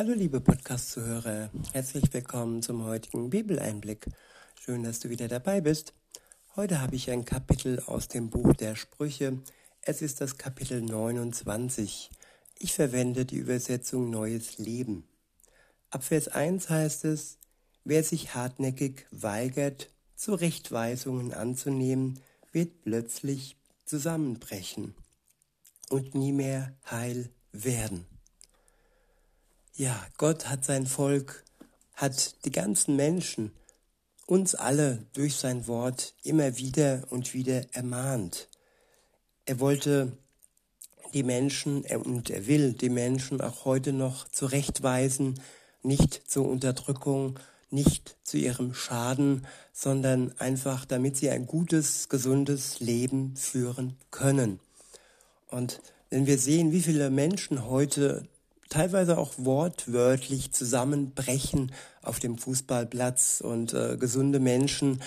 Hallo liebe Podcast-Zuhörer, herzlich willkommen zum heutigen Bibeleinblick. Schön, dass du wieder dabei bist. Heute habe ich ein Kapitel aus dem Buch der Sprüche. Es ist das Kapitel 29. Ich verwende die Übersetzung Neues Leben. Ab Vers 1 heißt es, wer sich hartnäckig weigert, Zurechtweisungen anzunehmen, wird plötzlich zusammenbrechen und nie mehr heil werden. Ja, Gott hat sein Volk, hat die ganzen Menschen, uns alle durch sein Wort immer wieder und wieder ermahnt. Er wollte die Menschen und er will die Menschen auch heute noch zurechtweisen, nicht zur Unterdrückung, nicht zu ihrem Schaden, sondern einfach damit sie ein gutes, gesundes Leben führen können. Und wenn wir sehen, wie viele Menschen heute teilweise auch wortwörtlich zusammenbrechen auf dem Fußballplatz und äh, gesunde Menschen.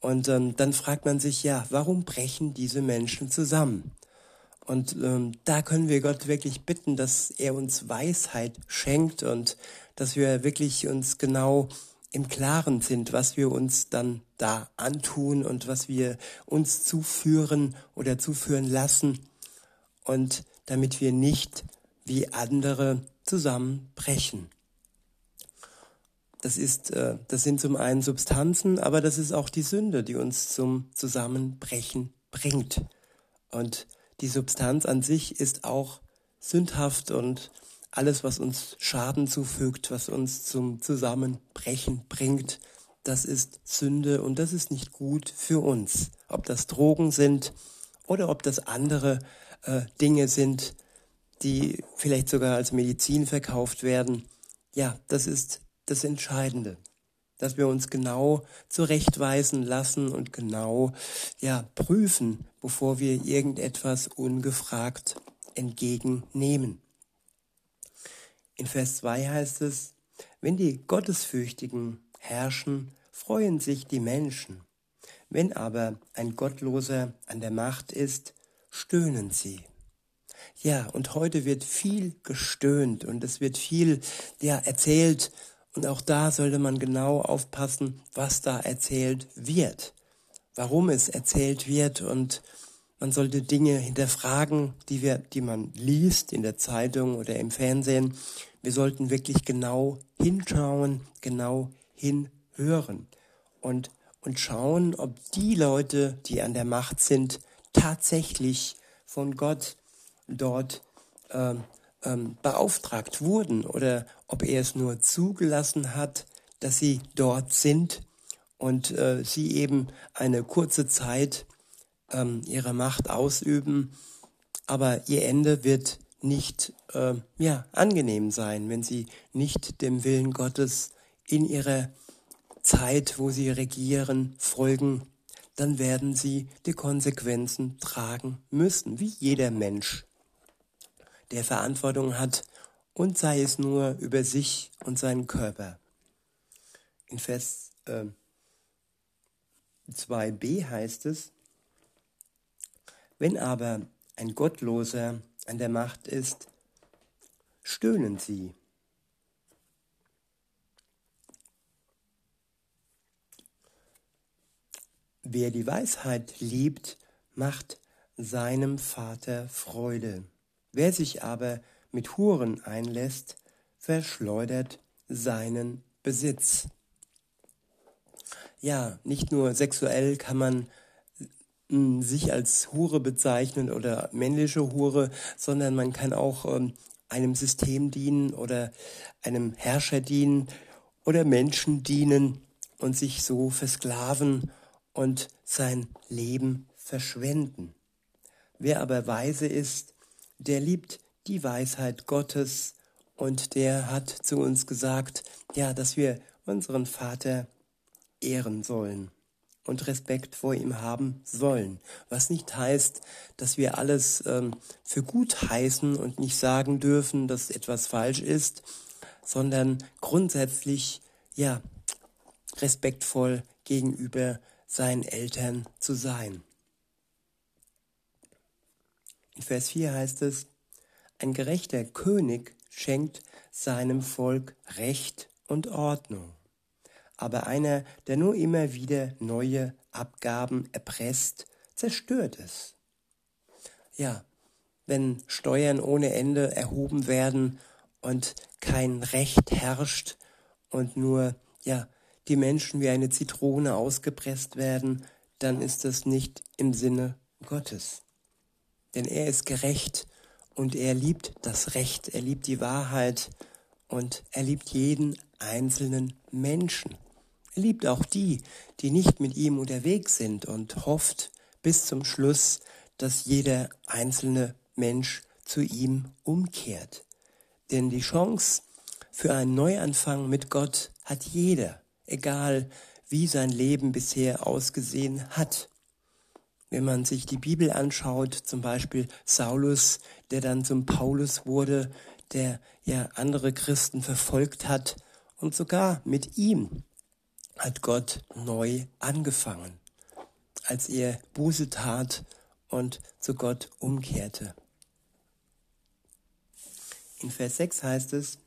Und ähm, dann fragt man sich, ja, warum brechen diese Menschen zusammen? Und ähm, da können wir Gott wirklich bitten, dass er uns Weisheit schenkt und dass wir wirklich uns genau im Klaren sind, was wir uns dann da antun und was wir uns zuführen oder zuführen lassen. Und damit wir nicht wie andere zusammenbrechen. Das ist, äh, das sind zum einen Substanzen, aber das ist auch die Sünde, die uns zum Zusammenbrechen bringt. Und die Substanz an sich ist auch sündhaft und alles, was uns Schaden zufügt, was uns zum Zusammenbrechen bringt, das ist Sünde und das ist nicht gut für uns. Ob das Drogen sind oder ob das andere äh, Dinge sind, die vielleicht sogar als Medizin verkauft werden. Ja, das ist das Entscheidende, dass wir uns genau zurechtweisen lassen und genau ja prüfen, bevor wir irgendetwas ungefragt entgegennehmen. In Vers 2 heißt es, wenn die Gottesfürchtigen herrschen, freuen sich die Menschen. Wenn aber ein Gottloser an der Macht ist, stöhnen sie. Ja, und heute wird viel gestöhnt und es wird viel ja erzählt und auch da sollte man genau aufpassen, was da erzählt wird, warum es erzählt wird und man sollte Dinge hinterfragen, die wir, die man liest in der Zeitung oder im Fernsehen. Wir sollten wirklich genau hinschauen, genau hinhören und und schauen, ob die Leute, die an der Macht sind, tatsächlich von Gott dort ähm, ähm, beauftragt wurden oder ob er es nur zugelassen hat, dass sie dort sind und äh, sie eben eine kurze Zeit ähm, ihre Macht ausüben, aber ihr Ende wird nicht äh, ja, angenehm sein, wenn sie nicht dem Willen Gottes in ihrer Zeit, wo sie regieren, folgen, dann werden sie die Konsequenzen tragen müssen, wie jeder Mensch der Verantwortung hat und sei es nur über sich und seinen Körper. In Vers äh, 2b heißt es, wenn aber ein Gottloser an der Macht ist, stöhnen sie. Wer die Weisheit liebt, macht seinem Vater Freude. Wer sich aber mit Huren einlässt, verschleudert seinen Besitz. Ja, nicht nur sexuell kann man hm, sich als Hure bezeichnen oder männliche Hure, sondern man kann auch ähm, einem System dienen oder einem Herrscher dienen oder Menschen dienen und sich so versklaven und sein Leben verschwenden. Wer aber weise ist, der liebt die Weisheit Gottes und der hat zu uns gesagt, ja, dass wir unseren Vater ehren sollen und Respekt vor ihm haben sollen. Was nicht heißt, dass wir alles ähm, für gut heißen und nicht sagen dürfen, dass etwas falsch ist, sondern grundsätzlich, ja, respektvoll gegenüber seinen Eltern zu sein. Vers 4 heißt es, ein gerechter König schenkt seinem Volk Recht und Ordnung. Aber einer, der nur immer wieder neue Abgaben erpresst, zerstört es. Ja, wenn Steuern ohne Ende erhoben werden und kein Recht herrscht und nur, ja, die Menschen wie eine Zitrone ausgepresst werden, dann ist das nicht im Sinne Gottes. Denn er ist gerecht und er liebt das Recht, er liebt die Wahrheit und er liebt jeden einzelnen Menschen. Er liebt auch die, die nicht mit ihm unterwegs sind und hofft bis zum Schluss, dass jeder einzelne Mensch zu ihm umkehrt. Denn die Chance für einen Neuanfang mit Gott hat jeder, egal wie sein Leben bisher ausgesehen hat. Wenn man sich die Bibel anschaut, zum Beispiel Saulus, der dann zum Paulus wurde, der ja andere Christen verfolgt hat und sogar mit ihm hat Gott neu angefangen, als er Buße tat und zu Gott umkehrte. In Vers 6 heißt es,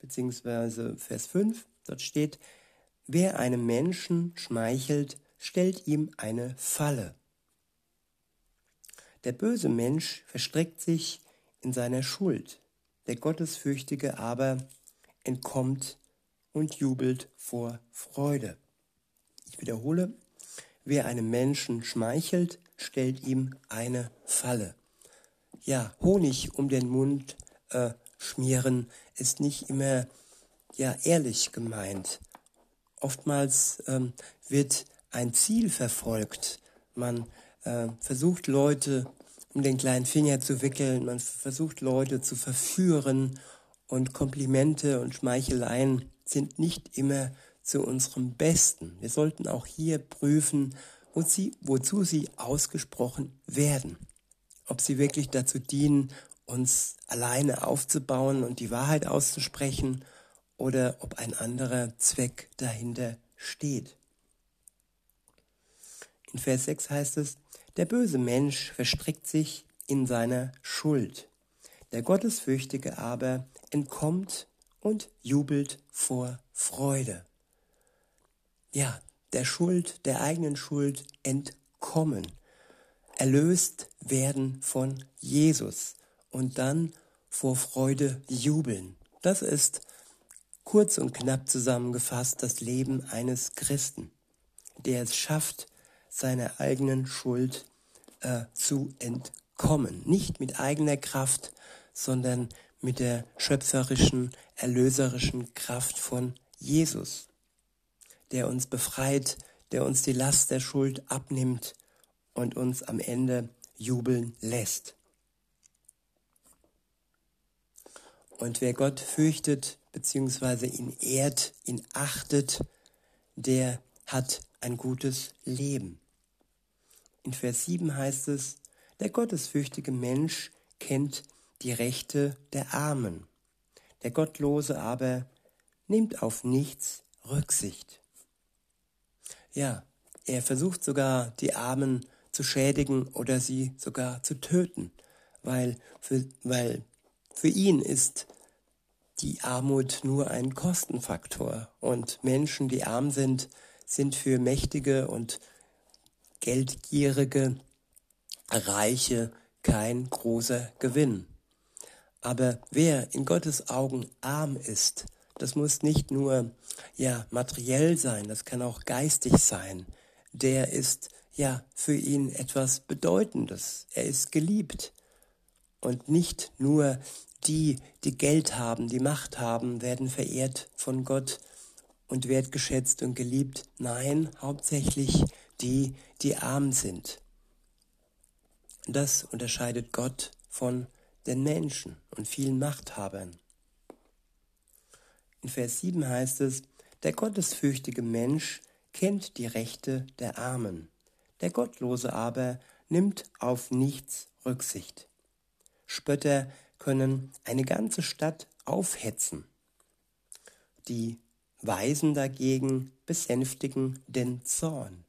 beziehungsweise Vers 5, dort steht, wer einem Menschen schmeichelt, stellt ihm eine Falle. Der böse Mensch verstrickt sich in seiner Schuld, der Gottesfürchtige aber entkommt und jubelt vor Freude. Ich wiederhole, wer einem Menschen schmeichelt, stellt ihm eine Falle. Ja, Honig um den Mund äh, schmieren ist nicht immer ja ehrlich gemeint. Oftmals ähm, wird ein Ziel verfolgt. Man äh, versucht Leute um den kleinen Finger zu wickeln, man versucht Leute zu verführen und Komplimente und Schmeicheleien sind nicht immer zu unserem Besten. Wir sollten auch hier prüfen, sie, wozu sie ausgesprochen werden. Ob sie wirklich dazu dienen, uns alleine aufzubauen und die Wahrheit auszusprechen oder ob ein anderer Zweck dahinter steht. In Vers 6 heißt es, der böse Mensch verstrickt sich in seiner Schuld. Der Gottesfürchtige aber entkommt und jubelt vor Freude. Ja, der Schuld, der eigenen Schuld entkommen. Erlöst werden von Jesus und dann vor Freude jubeln. Das ist kurz und knapp zusammengefasst das Leben eines Christen, der es schafft, seiner eigenen Schuld äh, zu entkommen. Nicht mit eigener Kraft, sondern mit der schöpferischen, erlöserischen Kraft von Jesus, der uns befreit, der uns die Last der Schuld abnimmt und uns am Ende jubeln lässt. Und wer Gott fürchtet, beziehungsweise ihn ehrt, ihn achtet, der hat ein gutes Leben. In Vers 7 heißt es, der gottesfürchtige Mensch kennt die Rechte der Armen. Der Gottlose aber nimmt auf nichts Rücksicht. Ja, er versucht sogar, die Armen zu schädigen oder sie sogar zu töten, weil für, weil für ihn ist die Armut nur ein Kostenfaktor und Menschen, die arm sind, sind für Mächtige und Geldgierige, Reiche kein großer Gewinn. Aber wer in Gottes Augen arm ist, das muss nicht nur ja materiell sein, das kann auch geistig sein. Der ist ja für ihn etwas Bedeutendes. Er ist geliebt. Und nicht nur die, die Geld haben, die Macht haben, werden verehrt von Gott und wertgeschätzt und geliebt. Nein, hauptsächlich die, die arm sind. Das unterscheidet Gott von den Menschen und vielen Machthabern. In Vers 7 heißt es, der gottesfürchtige Mensch kennt die Rechte der Armen, der Gottlose aber nimmt auf nichts Rücksicht. Spötter können eine ganze Stadt aufhetzen. Die Weisen dagegen besänftigen den Zorn.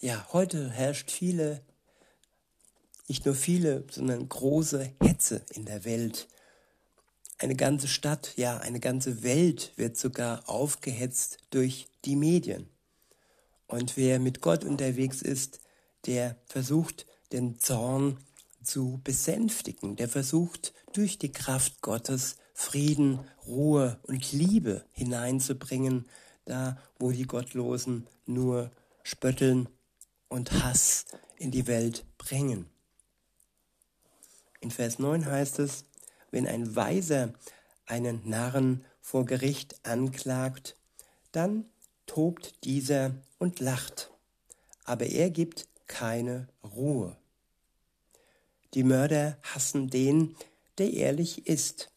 Ja, heute herrscht viele, nicht nur viele, sondern große Hetze in der Welt. eine ganze Stadt, ja, eine ganze Welt wird sogar aufgehetzt durch die Medien. Und wer mit Gott unterwegs ist, der versucht, den Zorn zu besänftigen, der versucht, durch die Kraft Gottes Frieden, Ruhe und Liebe hineinzubringen, da wo die Gottlosen nur spötteln und Hass in die Welt bringen. In Vers 9 heißt es, wenn ein Weiser einen Narren vor Gericht anklagt, dann tobt dieser und lacht, aber er gibt keine Ruhe. Die Mörder hassen den, der ehrlich ist,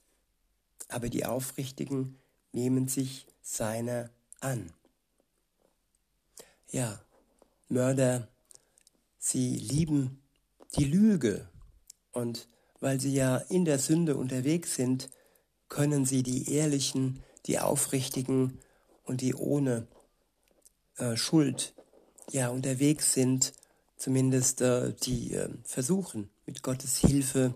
aber die Aufrichtigen nehmen sich seiner an. Ja, Mörder, sie lieben die Lüge. Und weil sie ja in der Sünde unterwegs sind, können sie die Ehrlichen, die Aufrichtigen und die ohne äh, Schuld ja unterwegs sind, zumindest äh, die äh, versuchen, mit Gottes Hilfe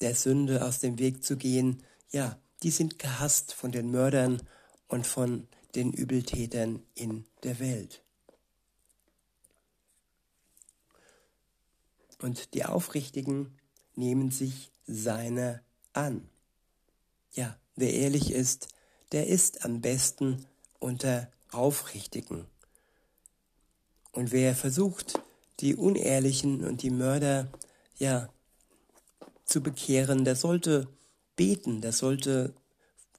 der Sünde aus dem Weg zu gehen, ja, die sind gehasst von den Mördern und von den Übeltätern in der Welt. Und die Aufrichtigen nehmen sich seine an. Ja, wer ehrlich ist, der ist am besten unter Aufrichtigen. Und wer versucht, die Unehrlichen und die Mörder, ja, zu bekehren, der sollte beten, der sollte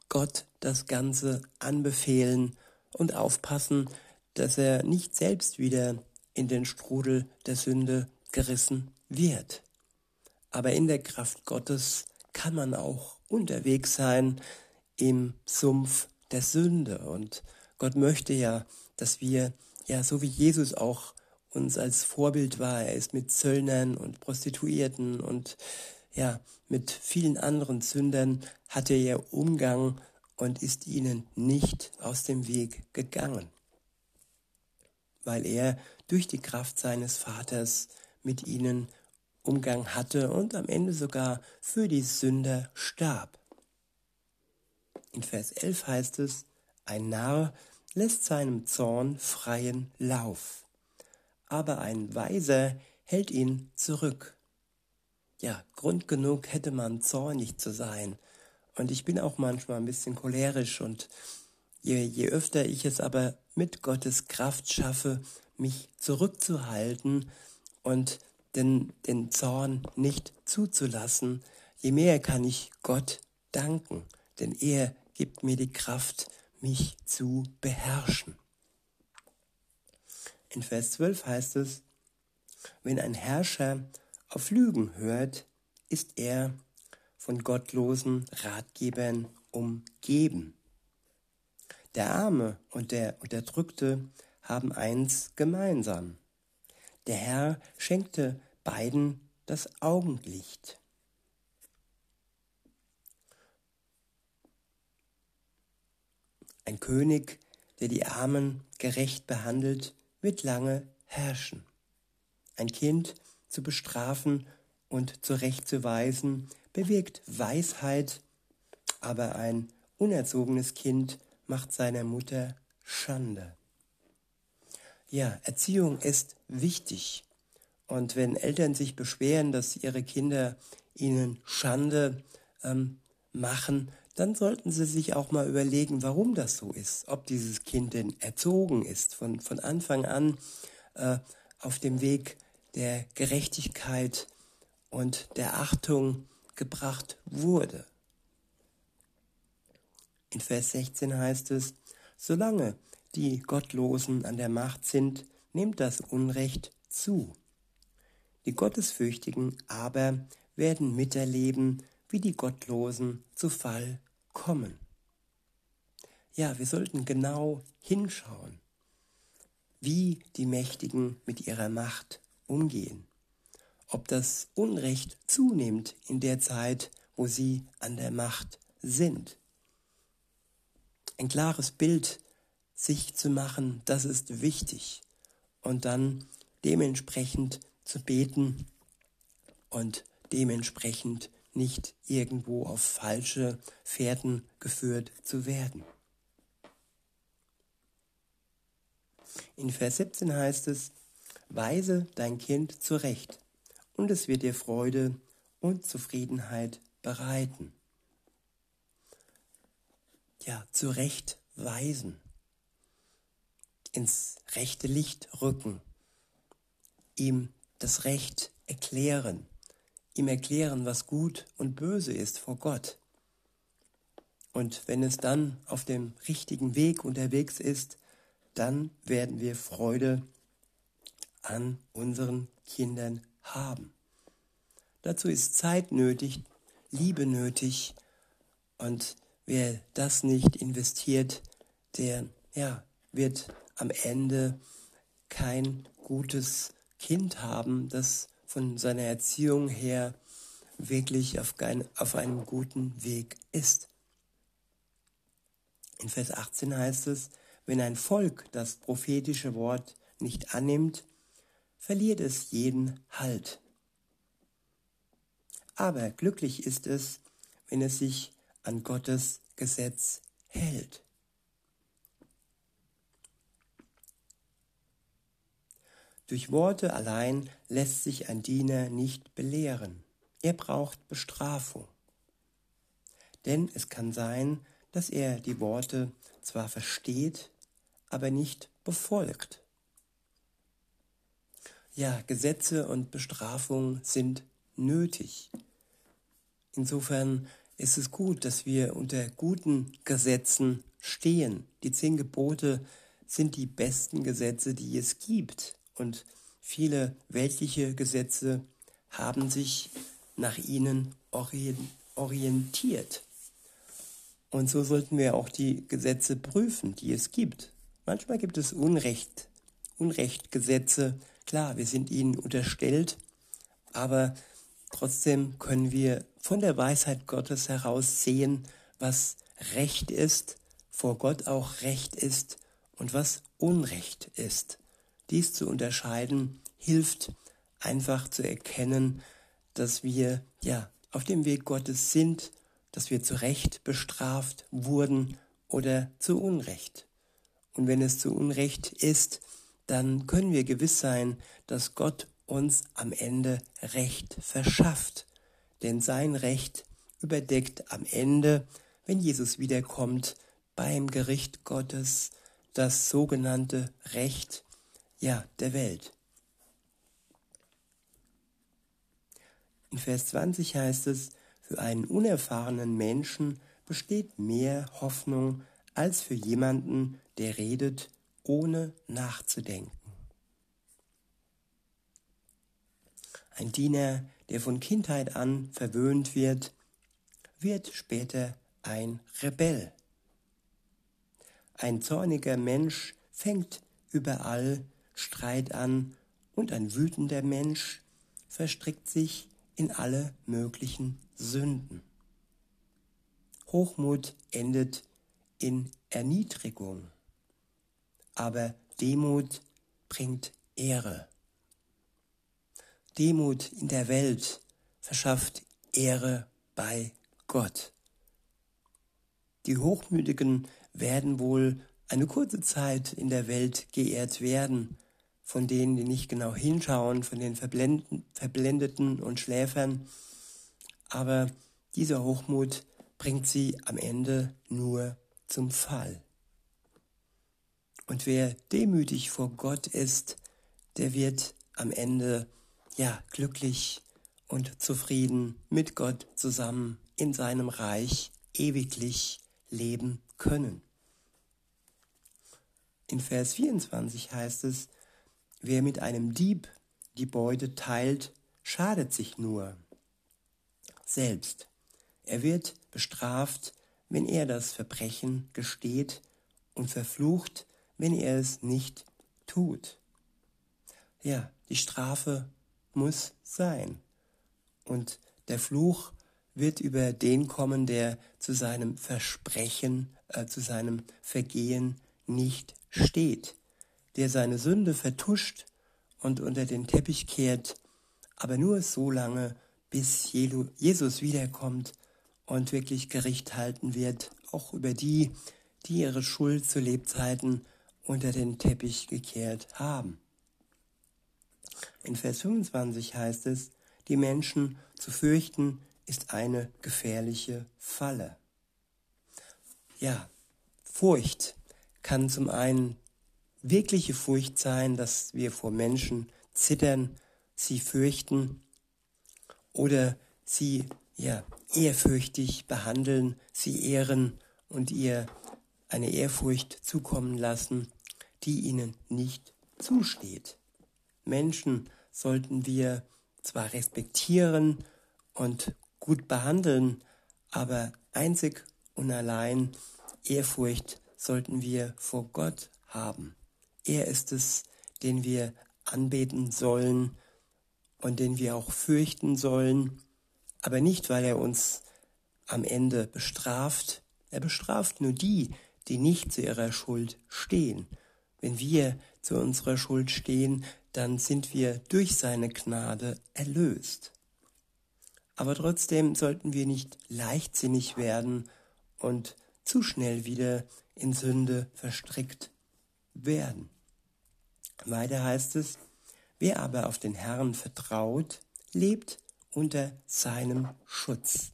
Gott das Ganze anbefehlen und aufpassen, dass er nicht selbst wieder in den Strudel der Sünde gerissen wird. Aber in der Kraft Gottes kann man auch unterwegs sein im Sumpf der Sünde. Und Gott möchte ja, dass wir, ja, so wie Jesus auch uns als Vorbild war, er ist mit Zöllnern und Prostituierten und ja, mit vielen anderen Sündern hatte er Umgang und ist ihnen nicht aus dem Weg gegangen, weil er durch die Kraft seines Vaters mit ihnen Umgang hatte und am Ende sogar für die Sünder starb. In Vers 11 heißt es, ein Narr lässt seinem Zorn freien Lauf, aber ein Weiser hält ihn zurück. Ja, Grund genug hätte man zornig zu sein. Und ich bin auch manchmal ein bisschen cholerisch und je, je öfter ich es aber mit Gottes Kraft schaffe, mich zurückzuhalten und den, den Zorn nicht zuzulassen, je mehr kann ich Gott danken, denn er gibt mir die Kraft, mich zu beherrschen. In Vers 12 heißt es, wenn ein Herrscher auf Lügen hört, ist er von gottlosen Ratgebern umgeben. Der Arme und der Unterdrückte haben eins gemeinsam. Der Herr schenkte beiden das Augenlicht. Ein König, der die Armen gerecht behandelt, wird lange herrschen. Ein Kind zu bestrafen und zurechtzuweisen bewirkt Weisheit, aber ein unerzogenes Kind macht seiner Mutter Schande. Ja, Erziehung ist wichtig. Und wenn Eltern sich beschweren, dass ihre Kinder ihnen Schande ähm, machen, dann sollten sie sich auch mal überlegen, warum das so ist. Ob dieses Kind denn erzogen ist, von, von Anfang an äh, auf dem Weg der Gerechtigkeit und der Achtung gebracht wurde. In Vers 16 heißt es, solange die Gottlosen an der Macht sind, nimmt das Unrecht zu. Die Gottesfürchtigen aber werden miterleben, wie die Gottlosen zu Fall kommen. Ja, wir sollten genau hinschauen, wie die Mächtigen mit ihrer Macht umgehen. Ob das Unrecht zunimmt in der Zeit, wo sie an der Macht sind. Ein klares Bild sich zu machen, das ist wichtig. Und dann dementsprechend zu beten und dementsprechend nicht irgendwo auf falsche Fährten geführt zu werden. In Vers 17 heißt es, Weise dein Kind zurecht, und es wird dir Freude und Zufriedenheit bereiten. Ja, zurechtweisen, ins rechte Licht rücken, ihm das Recht erklären, ihm erklären, was gut und böse ist vor Gott. Und wenn es dann auf dem richtigen Weg unterwegs ist, dann werden wir Freude an unseren Kindern haben. Dazu ist Zeit nötig, Liebe nötig und wer das nicht investiert, der ja, wird am Ende kein gutes Kind haben, das von seiner Erziehung her wirklich auf, kein, auf einem guten Weg ist. In Vers 18 heißt es, wenn ein Volk das prophetische Wort nicht annimmt, verliert es jeden Halt. Aber glücklich ist es, wenn es sich an Gottes Gesetz hält. Durch Worte allein lässt sich ein Diener nicht belehren. Er braucht Bestrafung. Denn es kann sein, dass er die Worte zwar versteht, aber nicht befolgt. Ja, Gesetze und Bestrafung sind nötig. Insofern ist es gut, dass wir unter guten Gesetzen stehen. Die zehn Gebote sind die besten Gesetze, die es gibt. Und viele weltliche Gesetze haben sich nach ihnen orientiert. Und so sollten wir auch die Gesetze prüfen, die es gibt. Manchmal gibt es Unrecht, Unrechtgesetze. Klar, wir sind ihnen unterstellt, aber trotzdem können wir von der Weisheit Gottes heraus sehen, was Recht ist, vor Gott auch Recht ist und was Unrecht ist. Dies zu unterscheiden hilft einfach zu erkennen, dass wir ja auf dem Weg Gottes sind, dass wir zu Recht bestraft wurden oder zu Unrecht. Und wenn es zu Unrecht ist, dann können wir gewiss sein, dass Gott uns am Ende Recht verschafft. Denn sein Recht überdeckt am Ende, wenn Jesus wiederkommt, beim Gericht Gottes das sogenannte Recht ja, der Welt. In Vers 20 heißt es, für einen unerfahrenen Menschen besteht mehr Hoffnung als für jemanden, der redet, ohne nachzudenken. Ein Diener, der von Kindheit an verwöhnt wird, wird später ein Rebell. Ein zorniger Mensch fängt überall Streit an und ein wütender Mensch verstrickt sich in alle möglichen Sünden. Hochmut endet in Erniedrigung, aber Demut bringt Ehre. Demut in der Welt verschafft Ehre bei Gott. Die Hochmütigen werden wohl eine kurze Zeit in der Welt geehrt werden, von denen, die nicht genau hinschauen, von den Verblendeten und Schläfern. Aber dieser Hochmut bringt sie am Ende nur zum Fall. Und wer demütig vor Gott ist, der wird am Ende ja glücklich und zufrieden mit Gott zusammen in seinem Reich ewiglich leben können. In Vers 24 heißt es, wer mit einem Dieb die Beute teilt, schadet sich nur selbst. Er wird bestraft, wenn er das Verbrechen gesteht und verflucht, wenn er es nicht tut. Ja, die Strafe muss sein. Und der Fluch wird über den kommen, der zu seinem Versprechen, äh, zu seinem Vergehen nicht steht, der seine Sünde vertuscht und unter den Teppich kehrt, aber nur so lange, bis Jesus wiederkommt und wirklich Gericht halten wird, auch über die, die ihre Schuld zu Lebzeiten unter den Teppich gekehrt haben. In Vers 25 heißt es, die Menschen zu fürchten ist eine gefährliche Falle. Ja, Furcht kann zum einen wirkliche Furcht sein, dass wir vor Menschen zittern, sie fürchten oder sie ja ehrfürchtig behandeln, sie ehren und ihr eine Ehrfurcht zukommen lassen, die ihnen nicht zusteht. Menschen sollten wir zwar respektieren und gut behandeln, aber einzig und allein Ehrfurcht sollten wir vor Gott haben. Er ist es, den wir anbeten sollen und den wir auch fürchten sollen, aber nicht, weil er uns am Ende bestraft. Er bestraft nur die, die nicht zu ihrer Schuld stehen. Wenn wir zu unserer Schuld stehen, dann sind wir durch seine Gnade erlöst. Aber trotzdem sollten wir nicht leichtsinnig werden und zu schnell wieder in Sünde verstrickt werden. Weiter heißt es, wer aber auf den Herrn vertraut, lebt unter seinem Schutz.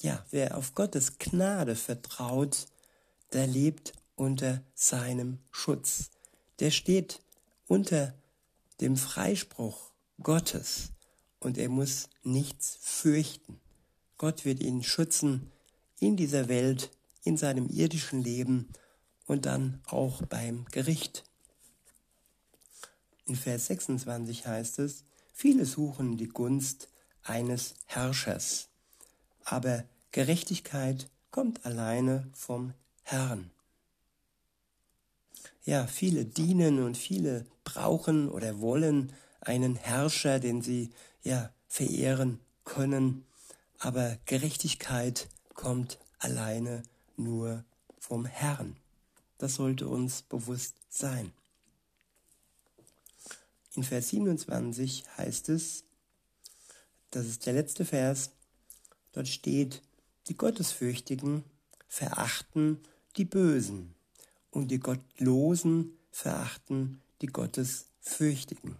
Ja, wer auf Gottes Gnade vertraut, der lebt unter seinem Schutz. Der steht unter dem Freispruch Gottes und er muss nichts fürchten. Gott wird ihn schützen in dieser Welt, in seinem irdischen Leben und dann auch beim Gericht. In Vers 26 heißt es, viele suchen die Gunst eines Herrschers, aber Gerechtigkeit kommt alleine vom Herrn. Ja, viele dienen und viele brauchen oder wollen einen Herrscher, den sie ja verehren können, aber Gerechtigkeit kommt alleine nur vom Herrn. Das sollte uns bewusst sein. In Vers 27 heißt es, das ist der letzte Vers, dort steht, die Gottesfürchtigen verachten die Bösen und die Gottlosen verachten die Gottesfürchtigen.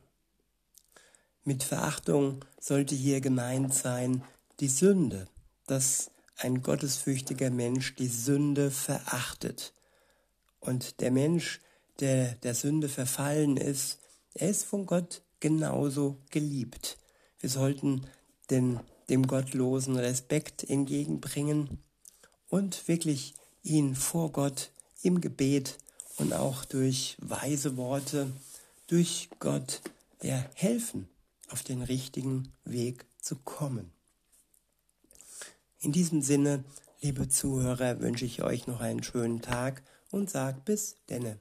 Mit Verachtung sollte hier gemeint sein die Sünde, dass ein gottesfürchtiger Mensch die Sünde verachtet. Und der Mensch, der der Sünde verfallen ist, er ist von Gott genauso geliebt. Wir sollten den, dem Gottlosen Respekt entgegenbringen und wirklich ihn vor Gott im Gebet und auch durch weise Worte, durch Gott ja, helfen, auf den richtigen Weg zu kommen. In diesem Sinne, liebe Zuhörer, wünsche ich euch noch einen schönen Tag und sag bis denne.